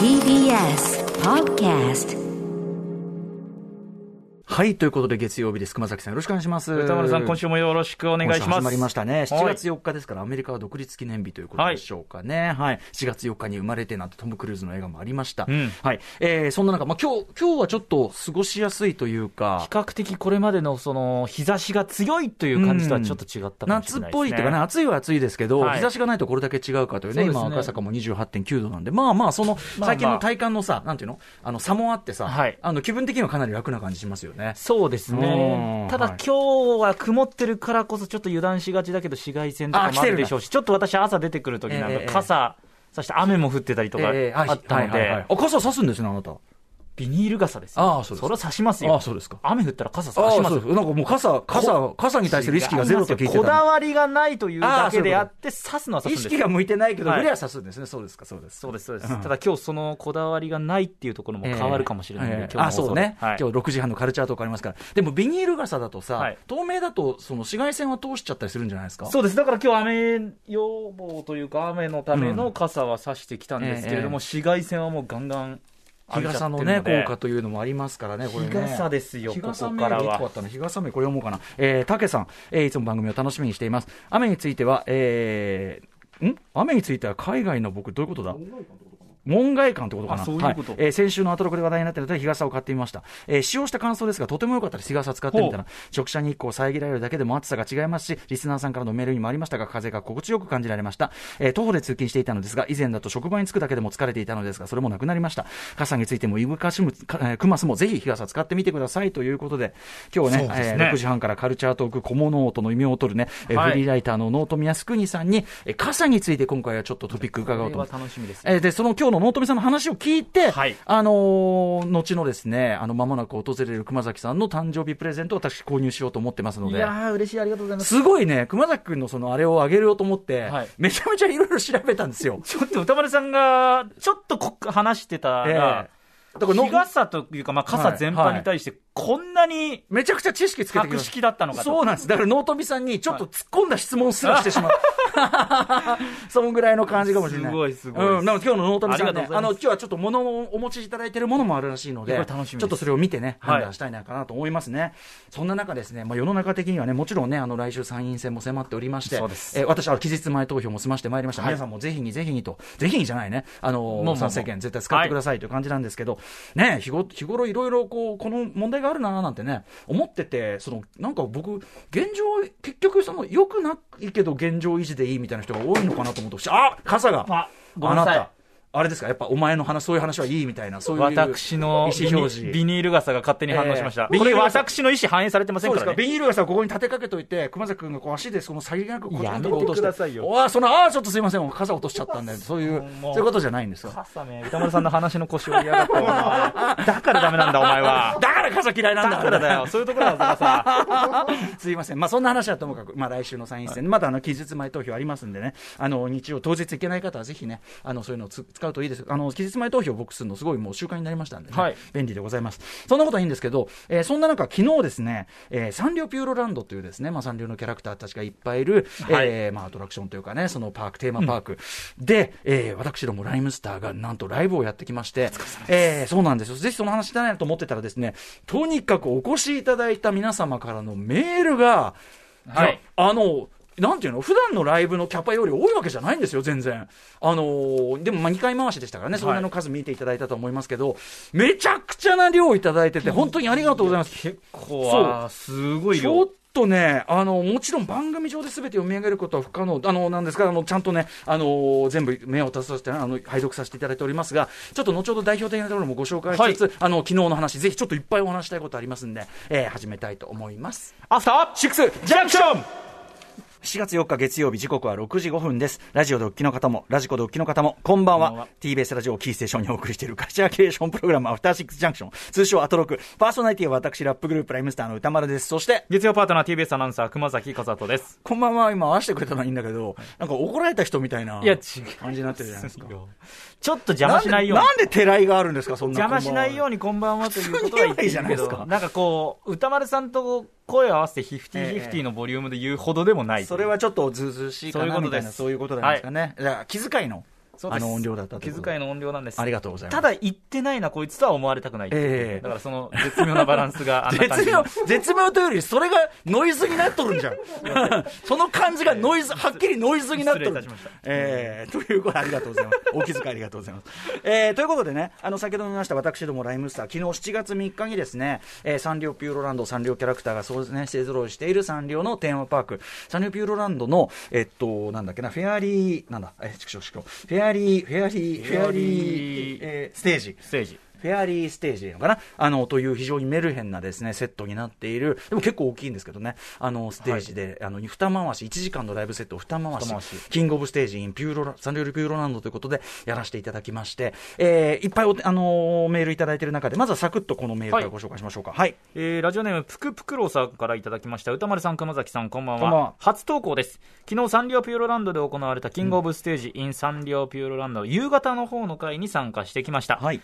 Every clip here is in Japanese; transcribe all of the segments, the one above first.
TBS Podcast はい、ということで月曜日です。熊崎さんよろしくお願いします。歌丸さん、今週もよろしくお願いします。始まりましたね。7はい月4日ですから、アメリカは独立記念日ということでしょうかね。はい。7月4日に生まれてなんてトム・クルーズの映画もありました。うんはい。えー、そんな中、まあ今日、今日はちょっと過ごしやすいというか比、較的これまでのその日差しが強いという感じとはちょっと違ったかもしれないですね。ぽいっていうかね、暑いは暑いですけど、はい日差しがないとこれだけ違うかというね、そうね今赤坂も28.9度なんで、まあまあ、その、まあ最近の体感のさ、なんていうの？あの、差もあってさ、はいあの、気分的にはかなり楽な感じしますよね。そうですうん。ね。ただ、はい。今日は曇ってるからこそちょっと油断しがちだけど紫外線とかもあるでしょうし、ちょっと私朝出てくる時なんええか傘、そして雨も降ってたりとかえーあったので、あ、傘差すんですね、あなた。ビニール傘ですよ。ああそうですそれは差しますよ。ああそうですか。雨降ったら傘あ差しますあそうです。なんかもう傘、傘、傘に対する意識がゼロと聞いてこだわりがないというだけであって、差すのは差すんです意識が向いてないけど、はい。グレは刺すんですね。そうですか、そうです。そうです、そうです。ただ今日そのこだわりがないっていうところも変わるかもしれないので、ええ今日のあ、そうね、はい、今日6時半のカルチャートークありますから。でもビニール傘だとさ、はい。透明だと、その紫外線は通しちゃったりするんじゃないですか？そうです。だから今日雨予防というか、雨のための傘は差してきたんですけれども、ええ紫外線はもうガンガン日傘のね、効果というのもありますからね、これね。日傘ですよ日傘からはメール一個あったな日傘名これ読もうかな。えー、竹さん、えー、いつも番組を楽しみにしています。雨については、えー、ん？雨については海外の僕、どういうことだ？門外観ってことかな。あそういうことはいえー先週のアトロクで話題になっているので日傘を買ってみました。えー使用した感想ですが、とても良かったです。日傘使ってみたら。直射日光を遮られるだけでも暑さが違いますし、リスナーさんからのメールにもありましたが、風が心地よく感じられました。えー徒歩で通勤していたのですが、以前だと職場に着くだけでも疲れていたのですが、それもなくなりました。傘についても、いぶかしむ、かえークマスもぜひ日傘使ってみてくださいということで、今日ね、ねえー6時半からカルチャートーク小物音の異名を取るね、えーはいフリーライターのノートミヤスクニさんに、えー傘について今回はちょっとトピック伺おうと思ってこれは楽しみです。えーで、その今日の納富さんの話を聞いて、はいあのー後のですね、あの、間もなく訪れる熊崎さんの誕生日プレゼントを私購入しようと思ってますので。いやー、嬉しい、ありがとうございます。すごいね、熊崎くんのそのあれをあげようと思って、はいめちゃめちゃいろいろ調べたんですよ。ちょっと歌丸さんが、ちょっとこ話してたら、ええだからの日傘というか、まあ、傘全般に対して、こんなにめちゃくちゃ知識つけてきま博識だったのかと。そうなんです。だから、納富さんにちょっと突っ込んだ質問すらしてしまう。そのぐらいの感じかもしれない。すごいすごいうん。で今日の納富さんねあの、今日はちょっと物をお持ちいただいてるものもあるらしいので、ちょっとそれを見てね、はい判断したいなかなと思いますね。そんな中ですね、まあ世の中的にはね、もちろんね、あの、来週参院選も迫っておりまして、そうですえー私は期日前投票も済ましてまいりました。はい皆さんもぜひにぜひにと、ぜひにじゃないね、あの、参政権絶対使ってくださいという感じなんですけど、ね、日ご日頃いろいろこう、この問題があるなーなんてね、思ってて、その、なんか僕、現状、結局その、良くないけど現状維持でいいみたいな人が多いのかなと思って、あ傘が。あなた、あれですか、やっぱお前の話、そういう話はいいみたいな、そういう。私の意思表示。ビニール傘が勝手に反応しました。ええこれ私の意思反映されてませんか、からね。ビニール傘をここに立てかけといて、熊崎君がこう足でそのさりげなくこうやめて落としてくださいよその、ああ、ちょっとすいません、傘落としちゃったんで、そういう、そういうことじゃないんですか。傘め、歌丸さんの話の腰を折りやがった。だからダメなんだ、お前は。だから傘嫌いなんだだからだよ。そういうところだからさ。すいません。まあ、そんな話はともかく、まあ、来週の参院選、まだあの、期日前投票ありますんでね、あの、日曜当日行けない方はぜひね、あの、そういうのをつ使うといいです。あの、期日前投票を僕するのすごいもう習慣になりましたんでね、はい。便利でございます。そんなことはいいんですけど、えーそんな中、昨日ですね、えーサンリオピューロランドというですね、まあ、サンリオのキャラクターたちがいっぱいいる、はい。えーまあ、アトラクションというかね、そのパーク、テーマパーク、で、えー私どもライムスターがなんとライブをやってきまして、えーそうなんですよ。ぜひその話したいなと思ってたらですね、とにかくお越しいただいた皆様からのメールが、はい。あの、なんていうの普段のライブのキャパより多いわけじゃないんですよ、全然。あのーでもまあ2回回しでしたからね、それなりの数見ていただいたと思いますけど、めちゃくちゃな量いただいてて、本当にありがとうございます。結構は、すごいちょっ量。とね、あの、もちろん番組上で全て読み上げることは不可能、あの、なんですが、あの、ちゃんとね、あの、全部目を立たせて、あの、拝読させていただいておりますが、ちょっと後ほど代表的なところもご紹介しつつ、あの、昨日の話、ぜひちょっといっぱいお話したいことありますんで、えー始めたいと思います。アフターシックスジャンクション7月4日月曜日時刻は6時5分です。ラジオでお聞きの方も、ラジコでお聞きの方も、こんばんは。TBS ラジオをキーステーションにお送りしているカルチャーキュレーションプログラム、アフターシックスジャンクション。通称アトロク。パーソナリティは私、ラップグループライムスターの歌丸です。そして、月曜パートナー TBS アナウンサー熊崎和人です。こんばんは、今合わせてくれたのはいいんだけど、なんか怒られた人みたいな感じになってるじゃないですか。ちょっと邪魔しないように。なんで、なんでてらいがあるんですか、そんな。邪魔しないようにこんばんはということは言ってですかど、なんかこう、歌丸さんと声を合わせてヒフティヒフティのボリュームで言うほどでもない。それはちょっとずうずうしいかなみたいな、そういうことですそういうことなんですかね。じゃあ気遣いの。あの音量だったと気遣いの音量なんです。ありがとうございます。ただ言ってないなこいつとは思われたくないええ。だからその絶妙なバランスがあんな感絶じ妙絶妙というよりそれがノイズになっとるんじゃん。その感じがノイズはっきりノイズになっとる。失えー、ということでありがとうございます。お気遣いありがとうございます、えー、ということでねあの先ほども言いました私どもライムスター昨日7月3日にですね、えー、サンリオピューロランドサンリオキャラクターがそうですね勢ぞろいしているサンリオのテーマパーク。サンリオピューロランドのえっとなんだっけなフェアリーなんだえー、ちくしょうしょうフェアリーフェアリーフェアリー、えー、ステージ。ステージフェアリーステージでいいのかな？あの、という非常にメルヘンなですね、セットになっている、でも結構大きいんですけどね、あの、ステージで、あの、二回し、1時間のライブセットを二回し、キングオブステージインピューロラ、サンリオルピューロランドということでやらせていただきまして、えー、いっぱいお、あのーメールいただいている中で、まずはサクッとこのメールからご紹介しましょうか。はい。えーラジオネームぷくぷくろうさんからいただきました。歌丸さん熊崎さんこんばんは。こんばんは。初投稿です。昨日サンリオピューロランドで行われたキングオブステージ in サンリオピューロランド夕方の方の会に参加してきました、はい。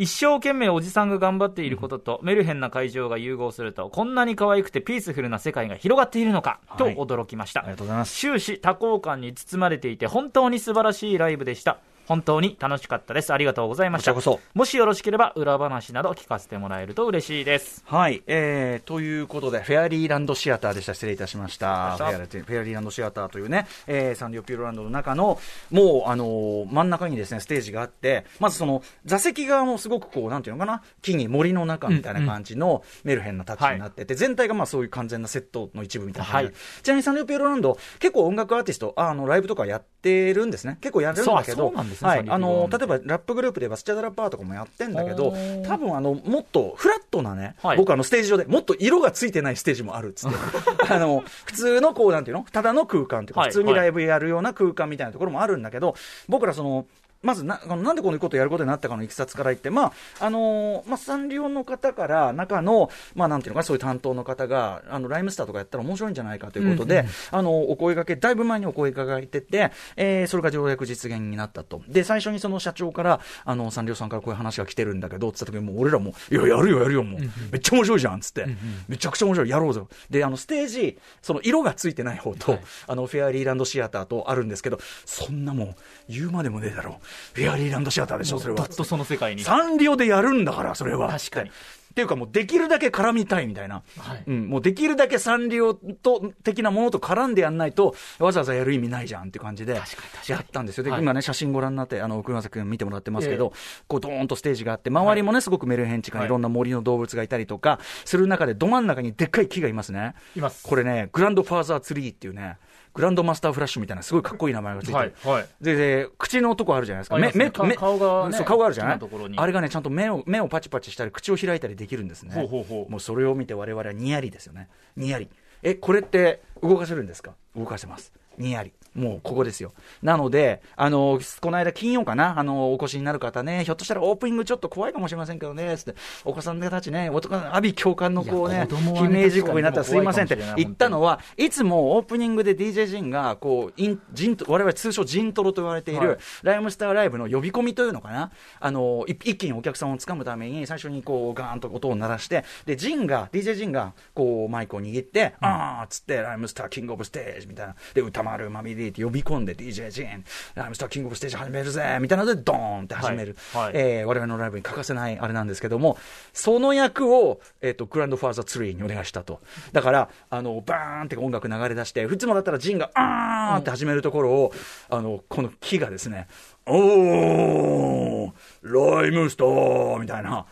一生懸命おじさんが頑張っていることと、メルヘンな会場が融合するとこんなに可愛くてピースフルな世界が広がっているのかとはい。驚きました、ありがとうございます。終始多幸感に包まれていて本当に素晴らしいライブでした本当に楽しかったです。ありがとうございました。こちらこもしよろしければ裏話など聞かせてもらえると嬉しいです。はい、えー、ということで、フェアリーランドシアターでした。失礼いたしました。フェアリーフェアリーランドシアターというね、えー、サンリオピューロランドの中の、もう、あのー真ん中にですね、ステージがあって、まずその、座席側もすごくこう、なんていうのかな、木に森の中みたいな感じのメルヘンなタッチになってて、全体がまあそういう完全なセットの一部みたいな感じ。で、はい。ちなみにサンリオピューロランド、結構音楽アーティスト、ああの、ライブとかやってるんですね。結構やるんだけど、そうそうなんですねはい、あのー例えばラップグループでバスチャダラパーとかもやってんだけど多分あの、もっとフラットなね、はい。僕あのステージ上でもっと色がついてないステージもあるっつって。あの普通のこうなんていうの？ただの空間っていうか、はい。普通にライブやるような空間みたいなところもあるんだけど僕らそのまずな、なんでこのことをやることになったかのいきさつから言って、まあ、あのーまあ、サンリオの方から、中の、まあ、なんていうのかな、そういう担当の方が、あの、ライムスターとかやったら面白いんじゃないかということで、あの、お声掛け、だいぶ前にお声掛けてて、えーそれが条約実現になったと。で、最初にその社長から、あの、サンリオさんからこういう話が来てるんだけど、つった時に、もう俺らも、いや、やるよ、やるよ、もう。めっちゃ面白いじゃん、つって。めちゃくちゃ面白い、やろうぞ。で、あの、ステージ、その色がついてない方と、あの、フェアリーランドシアターとあるんですけど、そんなもん、言うまでもねえだろう。フェアリーランドシアターでしょ、それは。ずっとその世界にサンリオでやるんだから、それは。確かにっていうかもうできるだけ絡みたいみたいな。はいうん、もうできるだけサンリオと、的なものと絡んでやんないと、わざわざやる意味ないじゃんっていう感じで、やったんですよ。で、はい今ね、写真ご覧になって、あの、奥村崎君見てもらってますけど、えこう、ドーンとステージがあって、周りもね、すごくメルヘンチカはいいろんな森の動物がいたりとか、する中で、ど真ん中にでっかい木がいますね。いますこれね、グランドファーザーツリーっていうね、グランドマスターフラッシュみたいな、すごいかっこいい名前がついてる。はいはいでで、口のとこあるじゃないですか。ありますね目、目、顔顔がねそう顔があるじゃない？口のところにあれがね、ちゃんと目を、目をパチパチしたり、口を開いたりできるんですね。ほうほうほうもうそれを見て我々はニヤリですよね。ニヤリ。え、これって動かせるんですか？動かせます。ニヤリ。もうここですよ。なので、あの、この間金曜かな、あの、お越しになる方ね、ひょっとしたらオープニングちょっと怖いかもしれませんけどね、つって、お子さんたちね、男の阿鼻教官のこうね、悲鳴事故になったらすいませんって言ったのは、いつもオープニングで DJ ジンが、こう、イン、ジント、我々通称ジントロと言われている、はい。ライムスターライブの呼び込みというのかな、あの、い一気にお客さんをつかむために、最初にこう、ガーンと音を鳴らして、で、ジンが、DJ ジンが、こう、マイクを握って、あーっつって、ライムスターキングオブステージみたいな、で、歌丸マミリーって呼び込んで、DJ ジン、ライムスターキングオブステージ始めるぜみたいなので、ドーンって始める。はいはいえー我々のライブに欠かせないあれなんですけども、その役を、えっ、と、グランドファーザーツリーにお願いしたと。だから、あの、バーンって音楽流れ出して、いつもだったらジンが、あーんって始めるところを、あの、この木がですね、おー、ライムスターみたいな。は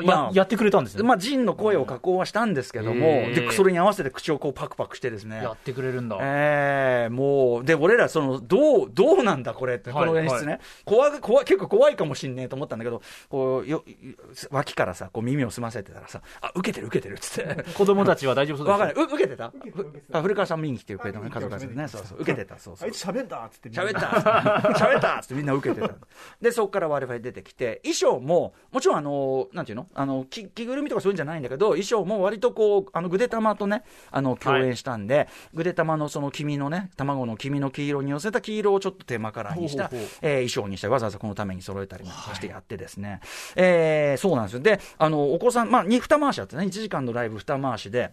あまあややってくれたんですね、まあ、ジンの声を加工はしたんですけども、で、それに合わせて口をこうパクパクしてですね。やってくれるんだ、ええもう、で、俺ら、その、どう、どうなんだ、これって、こはいの演出ね。怖が怖い、結構怖いかもしんねえと思ったんだけど、こう、よ、脇からさ、こう耳を澄ませてたらさ、あ、受けてる、受けてる、っつって。子供たちは大丈夫そうですわかんない。う受けてた？ふあ、古川さん見に来てくれたのね、家族がね。そうそう。受けてた、そうそうあい。つ喋んだっつって喋った喋ったっつってみんな受けてた。で、そこから我々出てきて、衣装も、もちろんあの、なんていうの？あの、着着ぐるみとかそういうんじゃないんだけど、衣装も割とこう、あの、ぐでたまとね、あの、共演したんで、ぐでたまのその黄身のね、卵の黄身の黄色に寄せた黄色をちょっとテーマカラーにした、えー衣装にして、わざわざこのために揃えたりもしてやってですね、えーそうなんですよ。で、あの、お子さん、まあ、に二回しあってね、1時間のライブ二回しで、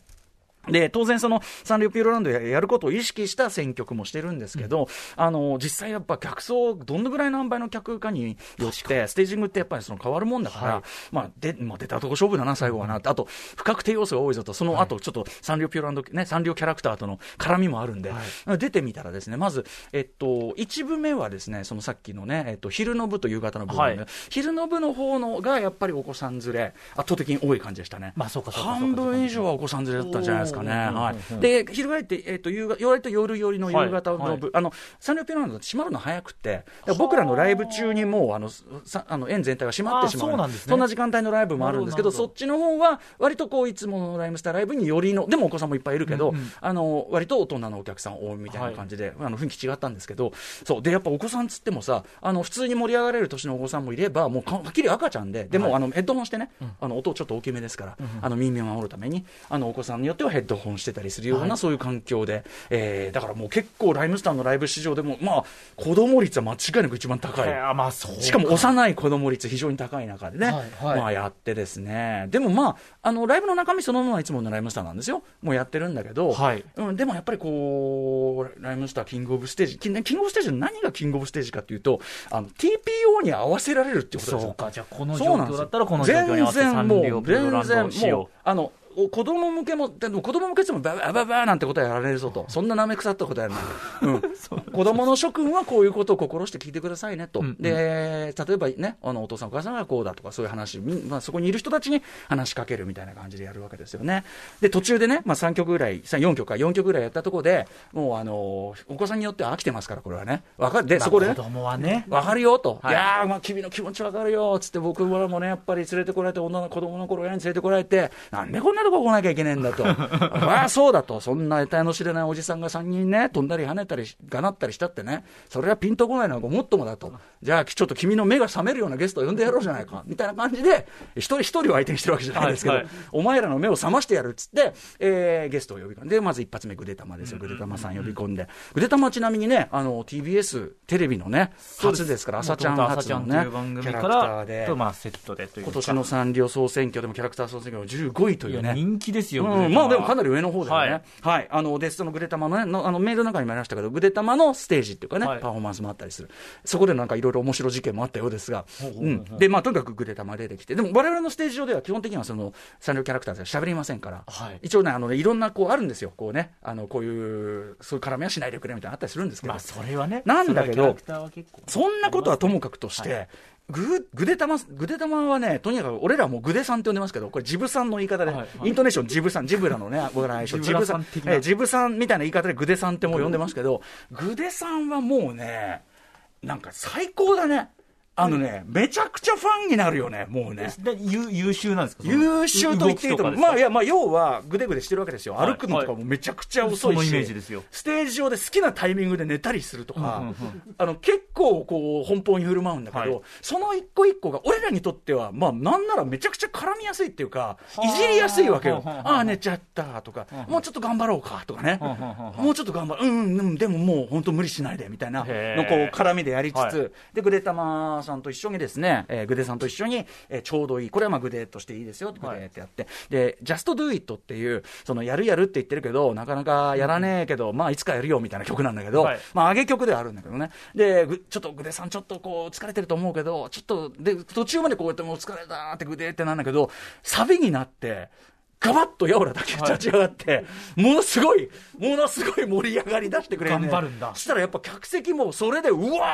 で、当然そのサンリオピューロランドややることを意識した選曲もしてるんですけど、あの、実際やっぱ客層、どのぐらい何倍の客かによって、ステージングってやっぱりその変わるもんだから、まあ、で、まあ、出たとこ勝負だな、最後はな。って。あと、不確定要素が多いぞと、その後、ちょっとサンリオピューロランド、ね、サンリオキャラクターとの絡みもあるんで、出てみたらですね、まず、えっと、一部目はですね、そのさっきのね、えっと、昼の部と夕方の部はい。昼の部の方のがやっぱりお子さん連れ、圧倒的に多い感じでしたね。まあそうかそうかそうか。半分以上はお子さん連れだったんじゃないですかね。おーはい。で、翻って、えっ、と、夕方、割と夜寄りの夕方の部、はい。はい。あの、サンリオピューロランドって閉まるの早くて、僕らのライブ中にもう、あの、さあの、園全体が閉まってしまう。そうなんですね。そんな時間帯のライブもあるんですけど、なるほど。そっちの方は、割とこう、いつものライムスターライブによりの、でもお子さんもいっぱいいるけど、うんうん。あの、割と大人のお客さん多いみたいな感じで、あの、雰囲気違ったんですけど、そう。で、やっぱお子さんつってもさ、あの、普通に盛り上がれる年のお子さんもいれば、もうかはっきり赤ちゃんで、でも、あの、ヘッドホンしてね、あの、音ちょっと大きめですから、あの、耳を守るために、あの、お子さんによってはヘッドホンしてたりするような、そういう環境で、えーだからもう結構ライムスターのライブ市場でも、まあ、子供率は間違いなく一番高い。あまあそうしかも幼い子供率非常に高い中でね、はいはい。まあやってですね、でもまあ、あの、ライブの中身そのままはいつものライムスターなんですよ。もうやってるんだけど、はい。うん、でもやっぱりこう、ライムスターキングオブステージ、キンキングオブステージの何がキングオブステージかっていうと、あの、TPO に合わせられるっていうことですよ。そうか。じゃあこの状況だったらこの状況に合わせ全然もう、全然もう、あの、お子供向けも、でも子供向けでもババババーなんてことはやられるぞと、そんな舐め腐ったことはやらない。うん。子供の諸君はこういうことを心して聞いてくださいねと。うんうんで、例えばね、あの、お父さんお母さんがこうだとか、そういう話、みまあ、そこにいる人たちに話しかけるみたいな感じでやるわけですよね。で、途中でね、まあ、3曲ぐらい、さ4曲か、4曲ぐらいやったところで、もうあの、お子さんによっては飽きてますから、これはね。わかる？で、まあそこでね子、供はねわかるよと、はいい、やー、まあ、君の気持ちわかるよつって、僕らもね、やっぱり連れてこられて、女の子供の頃親に連れてこられて、なんでこんなとこ来なきゃいけねえんだと、ああ、そうだと、そんな得体の知れないおじさんが3人ね、飛んだり跳ねたり、がなったりしたってね、それはピンとこないのはごもっともだと、じゃあ、ちょっと君の目が覚めるようなゲストを呼んでやろうじゃないか、みたいな感じで、一人一人を相手にしてるわけじゃないですけど、はい。はいお前らの目を覚ましてやるっつって、えーゲストを呼び込んで、まず一発目、グデタマですよ、グデタマさん呼び込んで、グデタマはちなみにね、あの TBS テレビのね、初ですから、朝ちゃん朝初のねキャラクターらで。と、まあセットで今年のサンリオ総選挙でもキャラクター総選挙の15位というね。人気ですよ、うん、まあでもかなり上の方だよね。ははい。い。あの、で、そのグレタマのね、のあのメールの中にもありましたけど、グレタマのステージっていうかね、はい。パフォーマンスもあったりする。そこでなんかいろいろ面白い事件もあったようですが。で、まあとにかくグレタマ出てきて、でも我々のステージ上では基本的にはその、サンリオキャラクターでは喋りませんから、はい。一応ね、あのね、いろんなこうあるんですよ。こうね、あの、こういう、そういう絡みはしないでくれみたいなのあったりするんですけど、まあそれはね。なんだけどそんなことはともかくとして、ググデタマ、グデタマはね、とにかく俺らはもうグデさんって呼んでますけど、これジブさんの言い方で、はいはいイントネーションジブさん、ジブラのね、僕らの相性、ジブさんえジブさんみたいな言い方でグデさんってもう呼んでますけど、グデさんはもうね、なんか最高だね。あのね、めちゃくちゃファンになるよね、もうね。で優優秀なんですか？優秀と言っていいと思う。まあ、いや、まあ、要は、ぐでぐでしてるわけですよ。はい歩くのとかもめちゃくちゃ遅いし。そのイメージですよステージ上で好きなタイミングで寝たりするとか、あの、結構、こう、奔放に振る舞うんだけど、はいその一個一個が、俺らにとっては、まあ、なんならめちゃくちゃ絡みやすいっていうか、いじりやすいわけよ。はあはあ寝ちゃったとか、もうちょっと頑張ろうかとかね。もうちょっと頑張る。うん、うん、でももう本当無理しないで、みたいなのこう、絡みでやりつつ、はいで、グデタマさんと一緒にですね、えーグデさんと一緒に、えーちょうどいい、これはまあグデとしていいですよ、グデってやって、で、Just Do It っていう、そのやるやるって言ってるけど、なかなかやらねえけど、まあいつかやるよみたいな曲なんだけど、はい。まあ上げ曲ではあるんだけどね。で、ぐちょっとグデさんちょっとこう疲れてると思うけど、ちょっと、で、途中までこうやってもう疲れたってグデってなんだけど、サビになって、ガバッとヤオラだけ立ち上がって、ものすごい、ものすごい盛り上がり出してくれる、ね。頑張るんだそしたらやっぱ客席もそれで、うわ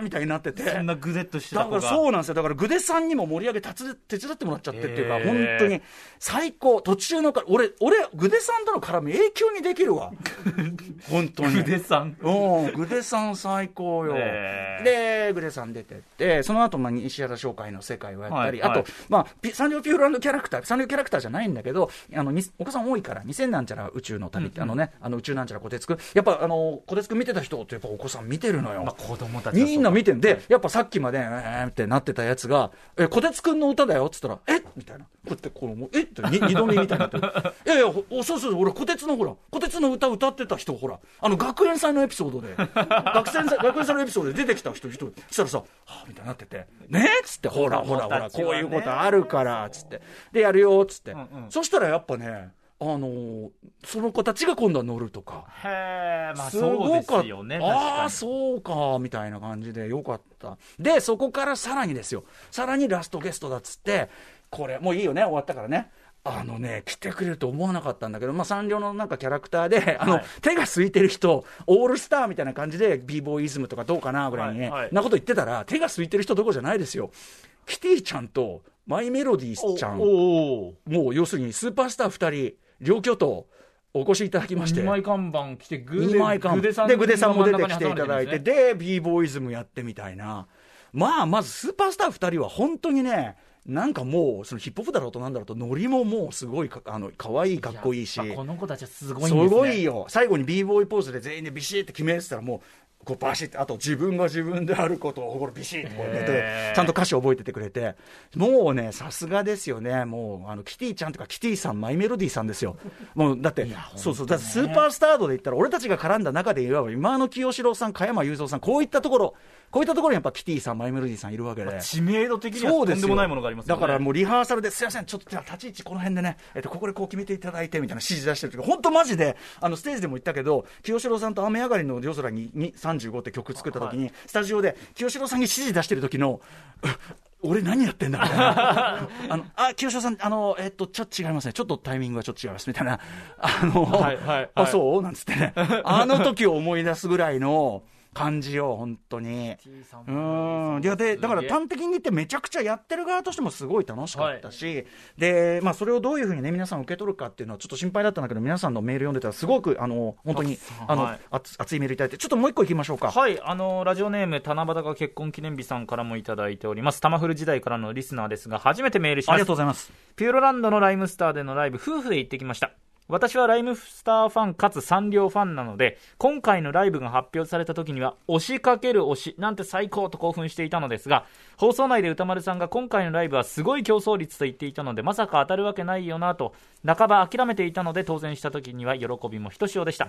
ーみたいになってて。そんなグデッとしてだからそうなんですよ。だから、グデさんにも盛り上げたつ手伝ってもらっちゃってっていうか、へー本当に、最高。途中のか、俺、俺、グデさんとの絡み永久にできるわ。本当に。グデさんうん、グデさん最高よ。へーで、グデさん出てって、その後、まあ、西原商会の世界をやったり、はいはいあと、まあ、ピサンリオピューロランドキャラクター、サンリオキャラクターじゃないんだけど、あの、にお子さん多いから、2000なんちゃら宇宙の旅って、あのね、あの宇宙なんちゃらこてつく。ん、やっぱ、あの、こてつくん見てた人ってやっぱお子さん見てるのよ。まあ子供たちみんな見てんで、やっぱさっきまで、えーってなってたやつが、え、こてつくんの歌だよっつったら、え？みたいな。こうやって、この、え？って、に二度目みたいになってる。いやいや、ほおそうそう、俺、こてつのほら、こてつの歌歌ってた人、ほら、あの、学園祭のエピソードで、学園祭、学園祭のエピソードで出てきた人、一人、したらさ、はぁ、みたいになってて、ね？っつって、ほら、ほら、ほら、こういうことあるから、つって。で、やるよ、つって。そしたらやっぱね、あのその子たちが今度は乗るとか。へえ、まあすそうで。すよね。ああ、そうか、みたいな感じでよかった。で、そこからさらにですよ。さらにラストゲストだっつって、これ、もういいよね、終わったからね。あのね、来てくれると思わなかったんだけど、まあ、サンリオのなんかキャラクターで、あの、はい手が空いてる人、オールスターみたいな感じで、b ボーイズムとかどうかなぐらいにね、はいはいなこと言ってたら、手が空いてる人どころじゃないですよ。キティちゃんと、マイメロディーちゃん、もう要するにスーパースター2人、両巨頭、お越しいただきまして。二枚看板来てグデさんで、グデさんも出てきていただいて、で b ボーイズムやってみたいな。まあ、まずスーパースター2人は本当にね、なんかもう、そのヒップホップだろうとなんだろうと、ノリももうすごいか、あの、可愛い、かっこいいし。この子たちはすごいんすですね。ごいよ。最後に b ボーイポーズで全員でビシッて決めてたらもう、こうバシッて、あと自分が自分であることをこれビシッてこうやってちゃんと歌詞覚えててくれて、もうね、さすがですよね。もう、あの、キティちゃんとかキティさん、マイメロディーさんですよ。もう、だって、そうそう、だってスーパースタードで言ったら、俺たちが絡んだ中で言えば、今の清志郎さん、加山雄三さん、こういったところ、こういったところにやっぱキティさん、マイメロディーさんいるわけで。知名度的にはとんでもないものがありますよね。だからもうリハーサルで、すいません、ちょっと立ち位置この辺でね、えっと、ここでこう決めていただいてみたいな指示出してる時本当マジで、あの、ステージでも言ったけど、清志郎さんと雨上がりの夜空にに35って曲作った時に、スタジオで清志郎さんに指示出してる時の、う 俺何やってんだみたいな。あの、あ、清志郎さん、あの、えっと、ちょっと違いますね。ちょっとタイミングがちょっと違います。みたいな。あの、はいはいはいあ、そう？なんつってね。あの時を思い出すぐらいの感じよ、本当に。うん。いや、で、だから端的に言ってめちゃくちゃやってる側としてもすごい楽しかったし、で、まあそれをどういうふうにね、皆さん受け取るかっていうのはちょっと心配だったんだけど、皆さんのメール読んでたらすごく、あの、本当に、あの、はい熱熱いメールいただいて、ちょっともう一個いきましょうか。はい、あのラジオネーム、七夕が結婚記念日さんからもいただいております。タマフル時代からのリスナーですが、初めてメールしますありがとう。ございます。ピューロランドのライムスターでのライブ、夫婦で行ってきました。私はライムスターファンかつサンリオファンなので、今回のライブが発表された時には、押しかける推しなんて最高と興奮していたのですが、放送内で歌丸さんが今回のライブはすごい競争率と言っていたので、まさか当たるわけないよなと、半ば諦めていたので当選した時には喜びもひとしおでした。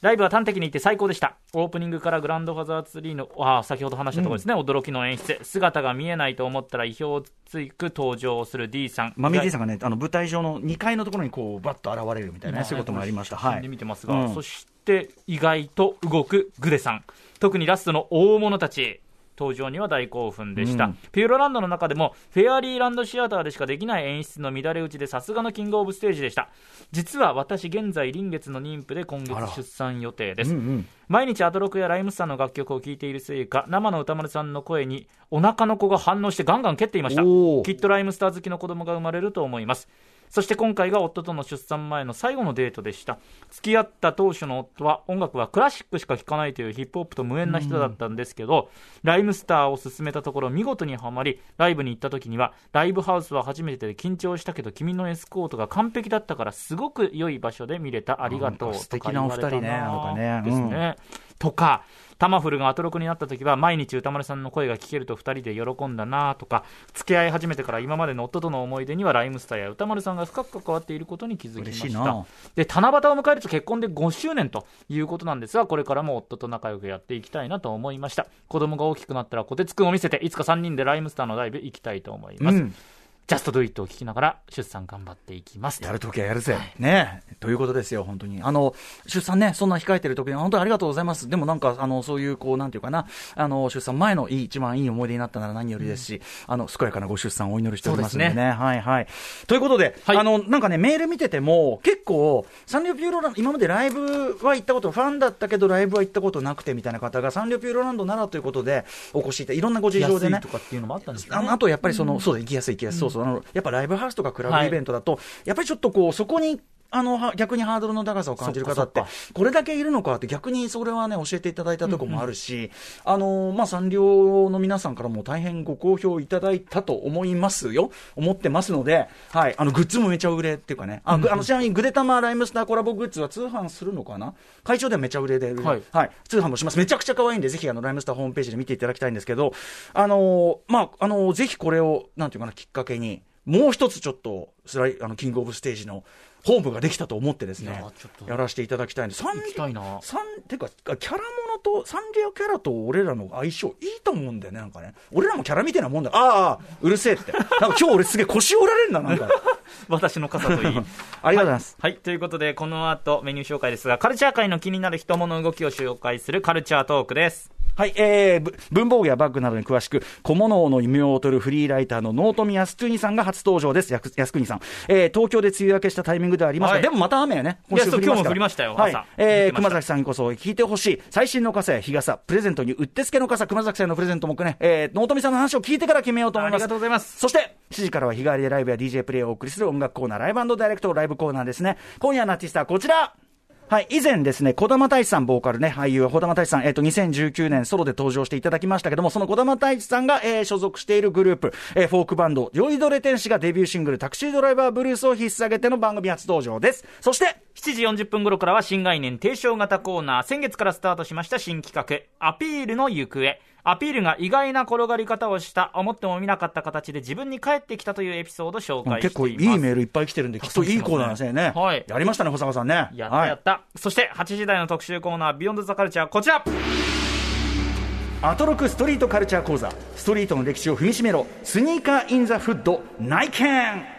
ライブは端的に言って最高でした。オープニングからグランドファザーツリーの、あー先ほど話したところですね、驚きの演出。姿が見えないと思ったら意表をつく登場をする D さん。マミー D さんがね、あの舞台上の2階のところにこう、バッと現れるみたいなね、そういうこともありました。はい。見てますが、うんそして意外と動くグデさん。特にラストの大物たち。登場には大興奮でした、うん。ピューロランドの中でもフェアリーランドシアターでしかできない演出の乱れ打ちでさすがのキングオブステージでした。実は私現在臨月の妊婦で今月出産予定です、うんうん。毎日アトロクやライムスターの楽曲を聴いているせいか生の歌丸さんの声にお腹の子が反応してガンガン蹴っていました。きっとライムスター好きの子供が生まれると思いますそして今回が夫との出産前の最後のデートでした。付き合った当初の夫は音楽はクラシックしか聴かないというヒップホップと無縁な人だったんですけど、ライムスターを勧めたところ見事にはまりライブに行った時にはライブハウスは初めてで緊張したけど君のエスコートが完璧だったからすごく良い場所で見れた。ありがとう。なんか素とか敵なお二人ねなんかね。ですね、とかタマフルがアトロクになった時は毎日歌丸さんの声が聞けると2人で喜んだなとか付き合い始めてから今までの夫との思い出にはライムスターや歌丸さんが深く関わっていることに気づきま嬉ししいな。たで七夕を迎えると結婚で5周年ということなんですがこれからも夫と仲良くやっていきたいなと思いました。子供が大きくなったらこてつくんを見せていつか3人でライムスターのライブ行きたいと思います、うんジャストドゥイットを聞きながら出産頑張っていきますとやるときはやるぜ。ねということですよ、本当に。あの、出産ね、そんな控えてるときに、本当にありがとうございます。でもなんか、あの、そういう、こう、なんていうかな、あの、出産前のいい、一番いい思い出になったなら何よりですし、あの、健やかなご出産をお祈りしておりますんでね。ですはいはい。ということで、はいあの、なんかね、メール見てても、結構、サンリオピューロランド、今までライブは行ったこと、ファンだったけど、ライブは行ったことなくてみたいな方が、サンリオピューロランドならということで、お越しいた、いろんなご事情でねと。かっていうのもあったんですかねあとやっぱりその、そうだ、行きやすい行きやすい、そうその、やっぱライブハウスとかクラブイベントだと、やっぱりちょっとこう、そこに、あの、は逆にハードルの高さを感じる方ってこれだけいるのかって逆にそれはね、教えていただいたところもあるし、あの、まあ、サンリオの皆さんからも大変ご好評いただいたと思いますよ。思ってますので、はい、あの、グッズもめちゃ売れっていうかね、あ、の、ちなみにグデタマライムスターコラボグッズは通販するのかな？会長ではめちゃ売れで、はい。はい、通販もします。めちゃくちゃ可愛いんで、ぜひあの、ライムスターホームページで見ていただきたいんですけど、あのーまあ、あのーぜひこれを、なんていうかな、きっかけに、もう一つちょっと、スライ、あの、キングオブステージの、ホームができたと思ってですねいやらせていただきたいんで、サン行きたいなサン、てか、キャラものと、サンリオキャラと俺らの相性いいと思うんだよね、なんかね。俺らもキャラみたいなもんだ。ああ、うるせえって。なんか今日俺すげえ腰折られんな、なんか。私の傘といい。ありがとうございます。はい、ということで、この後メニュー紹介ですが、カルチャー界の気になる人物動きを紹介するカルチャートークです。はい、えー、ぶ文房具やバッグなどに詳しく、小物王の異名を取るフリーライターの納富康邦さんが初登場です。靖国さん。えー、東京で梅雨明けしたタイミングではありますが、はいでもまた雨やね。いやそうから今日も降りましたよはい朝。えー、熊崎さんにこそ聞いてほしい。最新の傘や日傘、プレゼントにうってつけの傘、熊崎さんのプレゼントもね、えー、納富さんの話を聞いてから決めようと思います。ありがとうございますそして、7時からは日替わりでライブや DJ プレイをお送りする音楽コーナー、ライブダイレクトライブコーナーですね。今夜のアーティストはこちらはい、以前ですね、児玉太一さん、ボーカルね、俳優、児玉太一さん、えっ、と、2019年ソロで登場していただきましたけども、その児玉太一さんが、えー所属しているグループ、えーフォークバンド、酔いどれ天使がデビューシングル、タクシードライバーブルースを引っ提げての番組初登場です。そして、7時40分頃からは新概念提唱型コーナー、先月からスタートしました新企画、アピールの行方。アピールが意外な転がり方をした、思っても見なかった形で自分に返ってきたというエピソードを紹介しています。結構いいメールいっぱい来てるんで、きっといいコーナーですよね。はいやりましたね、保坂さんね。やったやはいった。そして8時台の特集コーナー、ビヨンドザカルチャー、こちらアトロクストリートカルチャー講座ストリートの歴史を踏みしめろスニーカー・イン・ザ・フッド内見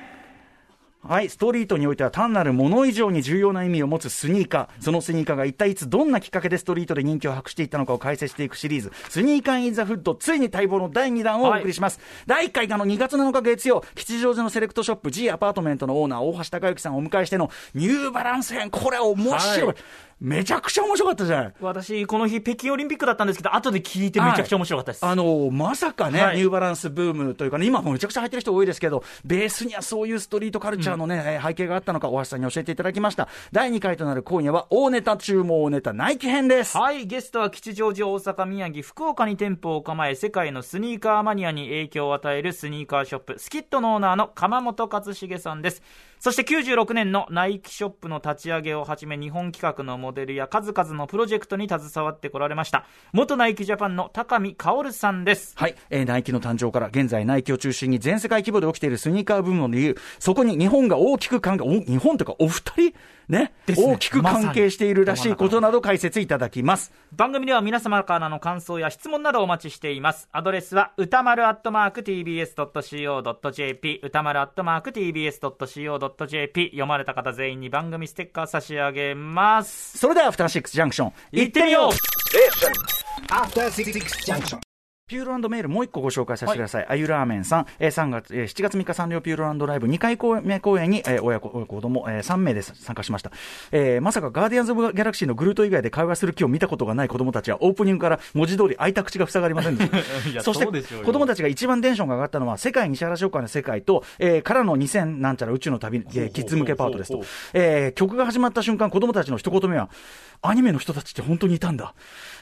はい、ストリートにおいては単なるもの以上に重要な意味を持つスニーカー。そのスニーカーが一体いつどんなきっかけでストリートで人気を博していったのかを解説していくシリーズ、スニーカー・イン・ザ・フッド、ついに待望の第2弾をお送りします。第1回があの2月7日月曜、吉祥寺のセレクトショップ G アパートメントのオーナー、大橋隆之さんをお迎えしてのニューバランス編。これ面白い。はいめちゃくちゃ面白かったじゃない。私、この日、北京オリンピックだったんですけど、後で聞いてめちゃくちゃ面白かったです。あのまさかね、はいニューバランスブームというかね、今もめちゃくちゃ入ってる人多いですけど、ベースにはそういうストリートカルチャーのね、えー背景があったのか、大橋さんに教えていただきました。第2回となる今夜は、大ネタ中も大ネタ、ナイキ編です。はい、ゲストは吉祥寺、大阪、宮城、福岡に店舗を構え、世界のスニーカーマニアに影響を与えるスニーカーショップ、スキットのオーナーの鎌本勝重さんです。そして96年のナイキショップの立ち上げをはじめ、日本企画のモデルや数々のプロジェクトに携わってこられました、元ナイキジャパンの高見薫さんです。はい、えーナイキの誕生から現在ナイキを中心に全世界規模で起きているスニーカーブームの理由、そこに日本が大きく関係、日本というかお二人ねね大きく関係しているらしいことなど解説いただきます。番組では皆様からの感想や質問などお待ちしています。アドレスは歌丸アットマーク tbs.co.jp 歌丸アットマーク tbs.co.jp 読まれた方全員に番組ステッカー差し上げます。それでは、アフターシックスジャンクション、行ってみよう After Six Junction. ピューロメールもう一個ご紹介させてください。あゆラーメンさん、えー、3月、えー7月3日サンリオピューロライブ2回公目公演に、えー親子、親子子供、えー3名で参加しました。えーまさかガーディアンズ・オブ・ギャラクシーのグルート以外で会話する気を見たことがない子供たちはオープニングから文字通り開いた口が塞がりませんでした。そして子供たちが一番テンションが上がったのは世界西原商会の世界と、えーからの2000なんちゃら宇宙の旅、えーキッズ向けパートですと。えー曲が始まった瞬間子供たちの一言目は、アニメの人たちって本当にいたんだ。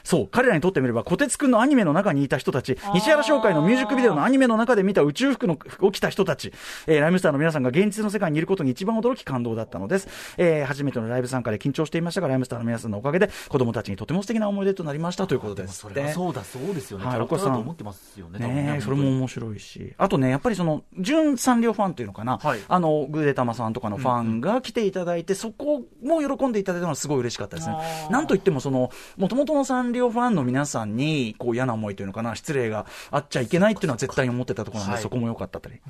そう、彼らにとってみれば、小鉄くんのアニメの中にいた人たち、西原商会のミュージックビデオのアニメの中で見た宇宙服の起きた人たち、えーライムスターの皆さんが現実の世界にいることに一番驚き感動だったのです。えー初めてのライブ参加で緊張していましたが、ライムスターの皆さんのおかげで、子供たちにとても素敵な思い出となりましたということです。それはそうだそうですよね、はいキャラクターだと思ってますよね、ねえ、それも面白いし、あとね、やっぱりその、純サンリオファンというのかな、はい。あの、グーデタマさんとかのファンが来ていただいて、そこも喜んでいただいたのはすごい嬉しかったですね。なんといっても、その、もともとのサンリオファンの皆さんに、こう嫌な思いというのかな、失礼があっちゃいけないっていうのは絶対に思ってたところなんで、はいそこも良かったったり。